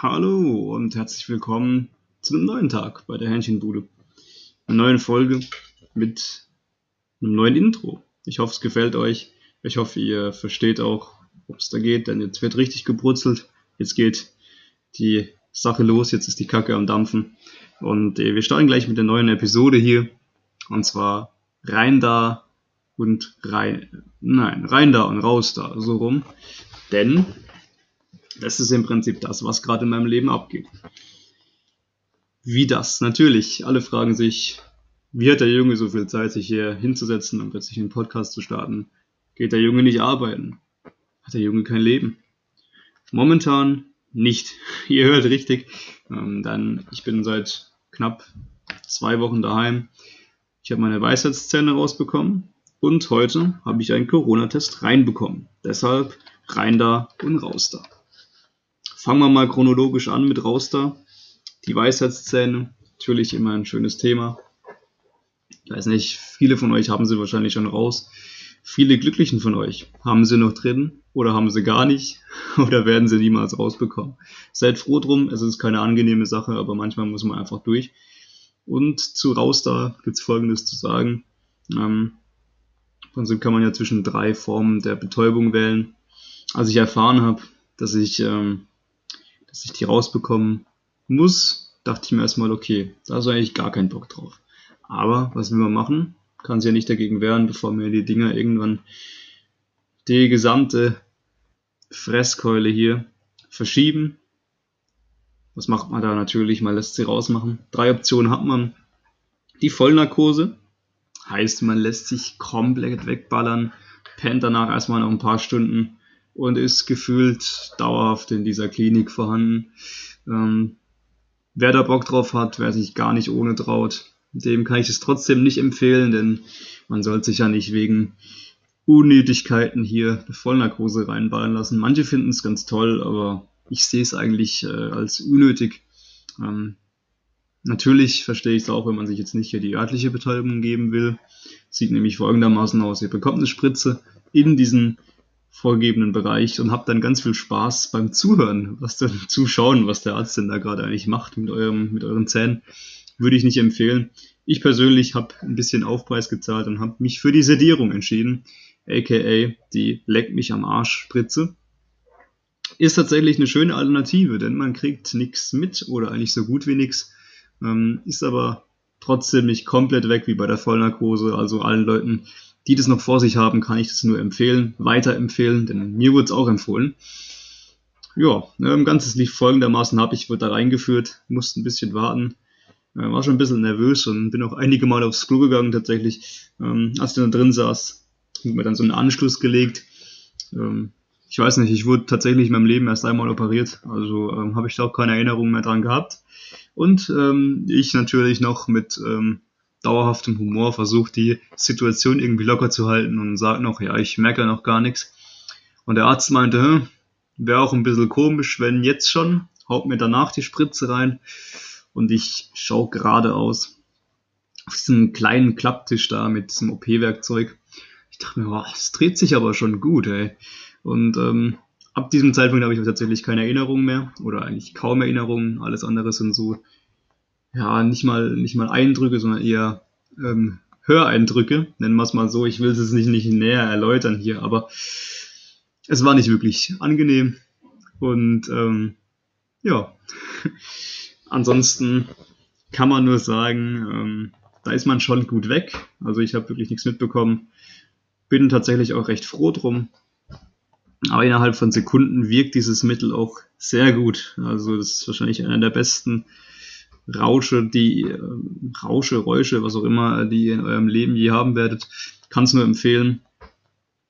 Hallo und herzlich willkommen zu einem neuen Tag bei der Hähnchenbude. Eine neue Folge mit einem neuen Intro. Ich hoffe, es gefällt euch. Ich hoffe, ihr versteht auch, worum es da geht, denn jetzt wird richtig gebrutzelt. Jetzt geht die Sache los, jetzt ist die Kacke am Dampfen. Und äh, wir starten gleich mit der neuen Episode hier. Und zwar rein da und rein, nein, rein da und raus da, so rum. Denn das ist im Prinzip das, was gerade in meinem Leben abgeht. Wie das? Natürlich. Alle fragen sich, wie hat der Junge so viel Zeit, sich hier hinzusetzen und plötzlich einen Podcast zu starten? Geht der Junge nicht arbeiten? Hat der Junge kein Leben? Momentan nicht. Ihr hört richtig. Ähm, dann, ich bin seit knapp zwei Wochen daheim. Ich habe meine Weisheitszähne rausbekommen und heute habe ich einen Corona-Test reinbekommen. Deshalb rein da und raus da. Fangen wir mal chronologisch an mit raus da. Die Weisheitszähne, natürlich immer ein schönes Thema. Ich weiß nicht, viele von euch haben sie wahrscheinlich schon raus. Viele Glücklichen von euch haben sie noch drin oder haben sie gar nicht oder werden sie niemals rausbekommen. Seid froh drum, es ist keine angenehme Sache, aber manchmal muss man einfach durch. Und zu raus da gibt es folgendes zu sagen. Ähm, Im kann man ja zwischen drei Formen der Betäubung wählen. Als ich erfahren habe, dass ich, ähm, dass ich die rausbekommen muss, dachte ich mir erstmal, okay, da ist eigentlich gar kein Bock drauf. Aber was will man machen? Kann sich ja nicht dagegen wehren, bevor mir die Dinger irgendwann die gesamte Fresskeule hier verschieben. Was macht man da natürlich? Man lässt sie rausmachen. Drei Optionen hat man. Die Vollnarkose. Heißt, man lässt sich komplett wegballern, pennt danach erstmal noch ein paar Stunden und ist gefühlt dauerhaft in dieser Klinik vorhanden. Ähm, wer da Bock drauf hat, wer sich gar nicht ohne traut, dem kann ich es trotzdem nicht empfehlen, denn man sollte sich ja nicht wegen Unnötigkeiten hier eine Vollnarkose reinballen lassen. Manche finden es ganz toll, aber ich sehe es eigentlich äh, als unnötig. Ähm, natürlich verstehe ich es auch, wenn man sich jetzt nicht hier die örtliche Betäubung geben will. Sieht nämlich folgendermaßen aus. Ihr bekommt eine Spritze in diesen vorgegebenen Bereich und habt dann ganz viel Spaß beim Zuhören, was dann zuschauen, was der Arzt denn da gerade eigentlich macht mit eurem, mit euren Zähnen. Würde ich nicht empfehlen. Ich persönlich habe ein bisschen Aufpreis gezahlt und habe mich für die Sedierung entschieden aka die Leck mich am Arsch Spritze. Ist tatsächlich eine schöne Alternative, denn man kriegt nichts mit oder eigentlich so gut wie nichts. Ähm, ist aber trotzdem nicht komplett weg wie bei der Vollnarkose. Also allen Leuten, die das noch vor sich haben, kann ich das nur empfehlen, weiterempfehlen, denn mir wurde es auch empfohlen. Ja, ähm, Ganzes lief folgendermaßen ab. Ich wurde da reingeführt, musste ein bisschen warten, äh, war schon ein bisschen nervös und bin auch einige Mal aufs Klo gegangen tatsächlich. Ähm, als ich da drin saß, mir dann so einen Anschluss gelegt. Ähm, ich weiß nicht, ich wurde tatsächlich in meinem Leben erst einmal operiert, also ähm, habe ich da auch keine Erinnerung mehr dran gehabt. Und ähm, ich natürlich noch mit ähm, dauerhaftem Humor versucht, die Situation irgendwie locker zu halten und sagt noch, ja, ich merke noch gar nichts. Und der Arzt meinte, wäre auch ein bisschen komisch, wenn jetzt schon, haut mir danach die Spritze rein und ich schaue geradeaus auf diesen kleinen Klapptisch da mit diesem OP-Werkzeug ich dachte mir, es dreht sich aber schon gut, ey. Und ähm, ab diesem Zeitpunkt habe ich tatsächlich keine Erinnerungen mehr oder eigentlich kaum Erinnerungen. Alles andere sind so, ja, nicht mal, nicht mal Eindrücke, sondern eher ähm, Höreindrücke, nennen wir es mal so. Ich will es nicht, nicht näher erläutern hier, aber es war nicht wirklich angenehm. Und ähm, ja, ansonsten kann man nur sagen, ähm, da ist man schon gut weg. Also ich habe wirklich nichts mitbekommen. Bin tatsächlich auch recht froh drum. Aber innerhalb von Sekunden wirkt dieses Mittel auch sehr gut. Also das ist wahrscheinlich einer der besten Rausche, die äh, Rausche, Räusche, was auch immer, die ihr in eurem Leben je haben werdet. Kann es nur empfehlen.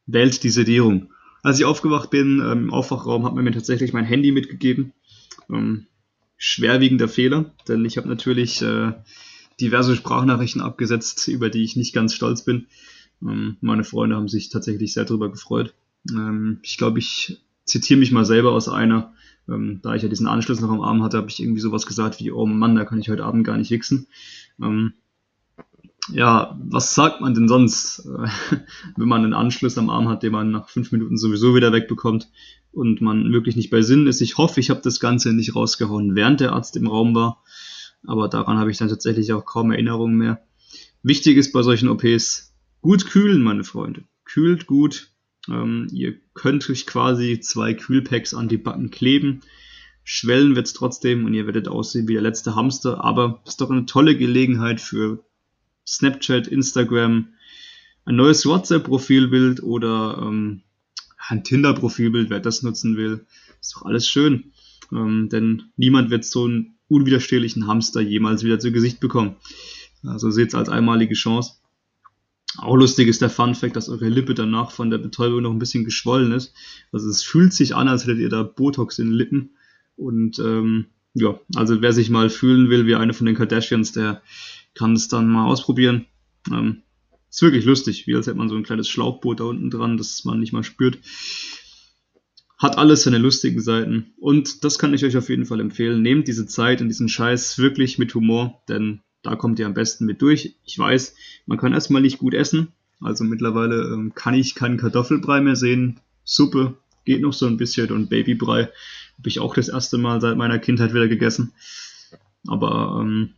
Wählt die Sedierung. Als ich aufgewacht bin ähm, im Aufwachraum, hat man mir tatsächlich mein Handy mitgegeben. Ähm, schwerwiegender Fehler, denn ich habe natürlich äh, diverse Sprachnachrichten abgesetzt, über die ich nicht ganz stolz bin. Ähm, meine Freunde haben sich tatsächlich sehr darüber gefreut. Ähm, ich glaube, ich zitiere mich mal selber aus einer. Ähm, da ich ja diesen Anschluss noch am Arm hatte, habe ich irgendwie sowas gesagt wie, oh Mann, da kann ich heute Abend gar nicht wichsen. Ähm, ja, was sagt man denn sonst, äh, wenn man einen Anschluss am Arm hat, den man nach fünf Minuten sowieso wieder wegbekommt und man wirklich nicht bei Sinn ist? Ich hoffe, ich habe das Ganze nicht rausgehauen, während der Arzt im Raum war, aber daran habe ich dann tatsächlich auch kaum Erinnerungen mehr. Wichtig ist bei solchen OPs, gut kühlen, meine Freunde. Kühlt gut. Ähm, ihr könnt euch quasi zwei Kühlpacks an die Backen kleben. Schwellen wird's trotzdem und ihr werdet aussehen wie der letzte Hamster, aber ist doch eine tolle Gelegenheit für Snapchat, Instagram, ein neues WhatsApp-Profilbild oder ähm, ein Tinder-Profilbild, wer das nutzen will. Ist doch alles schön. Ähm, denn niemand wird so einen unwiderstehlichen Hamster jemals wieder zu Gesicht bekommen. Also seht es als einmalige Chance. Auch lustig ist der Fun Fact, dass eure Lippe danach von der Betäubung noch ein bisschen geschwollen ist. Also es fühlt sich an, als hättet ihr da Botox in den Lippen. Und ähm, ja, also wer sich mal fühlen will wie eine von den Kardashians, der kann es dann mal ausprobieren. Ähm, ist wirklich lustig, wie als hätte man so ein kleines Schlauchboot da unten dran, das man nicht mal spürt. Hat alles seine lustigen Seiten. Und das kann ich euch auf jeden Fall empfehlen. Nehmt diese Zeit und diesen Scheiß wirklich mit Humor, denn da kommt ihr am besten mit durch. Ich weiß, man kann erstmal nicht gut essen. Also mittlerweile ähm, kann ich keinen Kartoffelbrei mehr sehen. Suppe geht noch so ein bisschen und Babybrei habe ich auch das erste Mal seit meiner Kindheit wieder gegessen. Aber ähm,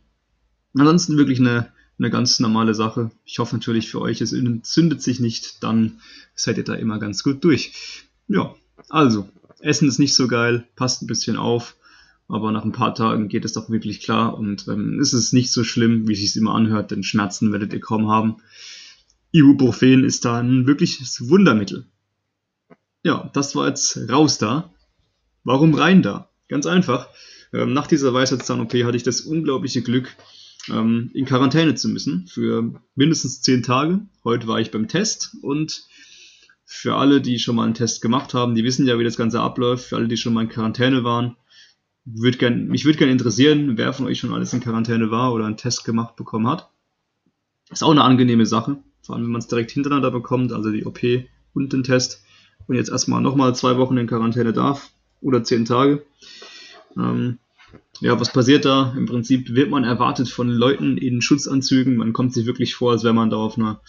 ansonsten wirklich eine, eine ganz normale Sache. Ich hoffe natürlich für euch, es entzündet sich nicht, dann seid ihr da immer ganz gut durch. Ja, also, Essen ist nicht so geil, passt ein bisschen auf aber nach ein paar Tagen geht es doch wirklich klar und ähm, ist es nicht so schlimm, wie es sich immer anhört, denn Schmerzen werdet ihr kaum haben. Ibuprofen ist da ein wirkliches Wundermittel. Ja, das war jetzt raus da. Warum rein da? Ganz einfach. Ähm, nach dieser Weisheitszahn-OP hatte ich das unglaubliche Glück, ähm, in Quarantäne zu müssen für mindestens zehn Tage. Heute war ich beim Test und für alle, die schon mal einen Test gemacht haben, die wissen ja, wie das Ganze abläuft. Für alle, die schon mal in Quarantäne waren, würd gern, mich würde gerne interessieren, wer von euch schon alles in Quarantäne war oder einen Test gemacht bekommen hat. Ist auch eine angenehme Sache, vor allem wenn man es direkt hintereinander bekommt, also die OP und den Test. Und jetzt erstmal nochmal zwei Wochen in Quarantäne darf oder zehn Tage. Ähm, ja, was passiert da? Im Prinzip wird man erwartet von Leuten in Schutzanzügen. Man kommt sich wirklich vor, als wäre man da auf einer,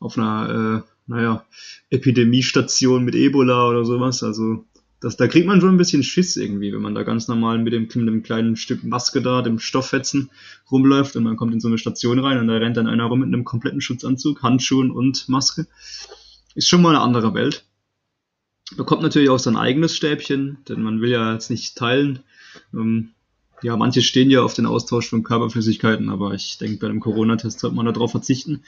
auf einer, äh, naja, Epidemiestation mit Ebola oder sowas. Also das, da kriegt man schon ein bisschen Schiss irgendwie, wenn man da ganz normal mit dem, mit dem kleinen Stück Maske da, dem Stofffetzen rumläuft und man kommt in so eine Station rein und da rennt dann einer rum mit einem kompletten Schutzanzug, Handschuhen und Maske. Ist schon mal eine andere Welt. Bekommt natürlich auch sein eigenes Stäbchen, denn man will ja jetzt nicht teilen. Ähm, ja, manche stehen ja auf den Austausch von Körperflüssigkeiten, aber ich denke, bei einem Corona-Test sollte man darauf verzichten.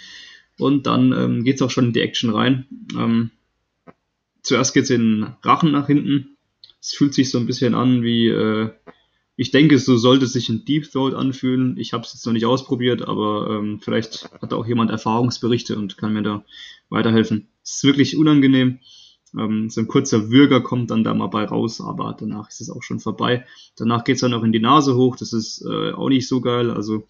Und dann ähm, geht es auch schon in die Action rein. Ähm, zuerst geht es in den Rachen nach hinten. Es fühlt sich so ein bisschen an wie, äh, ich denke, so sollte sich in Deep Throat anfühlen. Ich habe es jetzt noch nicht ausprobiert, aber ähm, vielleicht hat auch jemand Erfahrungsberichte und kann mir da weiterhelfen. Es ist wirklich unangenehm. Ähm, so ein kurzer Würger kommt dann da mal bei raus, aber danach ist es auch schon vorbei. Danach geht es dann auch in die Nase hoch. Das ist äh, auch nicht so geil. Also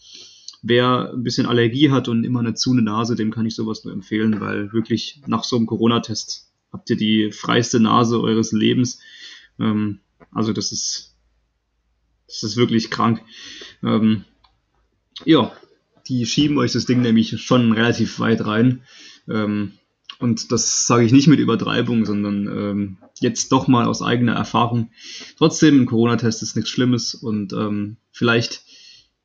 wer ein bisschen Allergie hat und immer eine zu eine Nase, dem kann ich sowas nur empfehlen, weil wirklich nach so einem Corona-Test habt ihr die freiste Nase eures Lebens. Ähm, also das ist, das ist wirklich krank. Ähm, ja, die schieben euch das Ding nämlich schon relativ weit rein. Ähm, und das sage ich nicht mit Übertreibung, sondern ähm, jetzt doch mal aus eigener Erfahrung. Trotzdem, ein Corona-Test ist nichts Schlimmes und ähm, vielleicht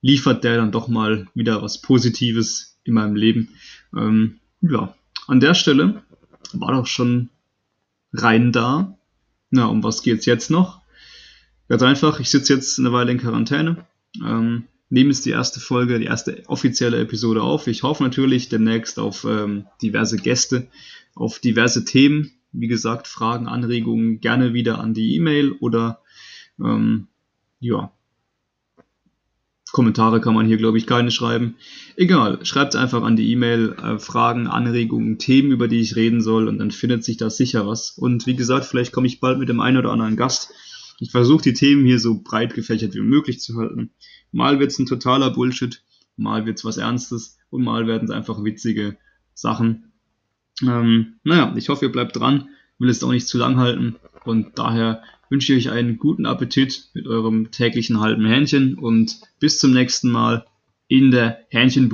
liefert der dann doch mal wieder was Positives in meinem Leben. Ähm, ja, an der Stelle war doch schon rein da. Na, um was geht's jetzt noch? Ganz einfach, ich sitze jetzt eine Weile in Quarantäne, ähm, nehme jetzt die erste Folge, die erste offizielle Episode auf. Ich hoffe natürlich demnächst auf ähm, diverse Gäste, auf diverse Themen. Wie gesagt, Fragen, Anregungen gerne wieder an die E-Mail oder ähm, ja, Kommentare kann man hier, glaube ich, keine schreiben. Egal, schreibt einfach an die E-Mail äh, Fragen, Anregungen, Themen, über die ich reden soll und dann findet sich da sicher was. Und wie gesagt, vielleicht komme ich bald mit dem einen oder anderen Gast. Ich versuche die Themen hier so breit gefächert wie möglich zu halten. Mal wird es ein totaler Bullshit, mal wird es was Ernstes und mal werden es einfach witzige Sachen. Ähm, naja, ich hoffe, ihr bleibt dran, will es auch nicht zu lang halten und daher wünsche ich euch einen guten Appetit mit eurem täglichen halben Hähnchen und bis zum nächsten Mal in der Hähnchenbude.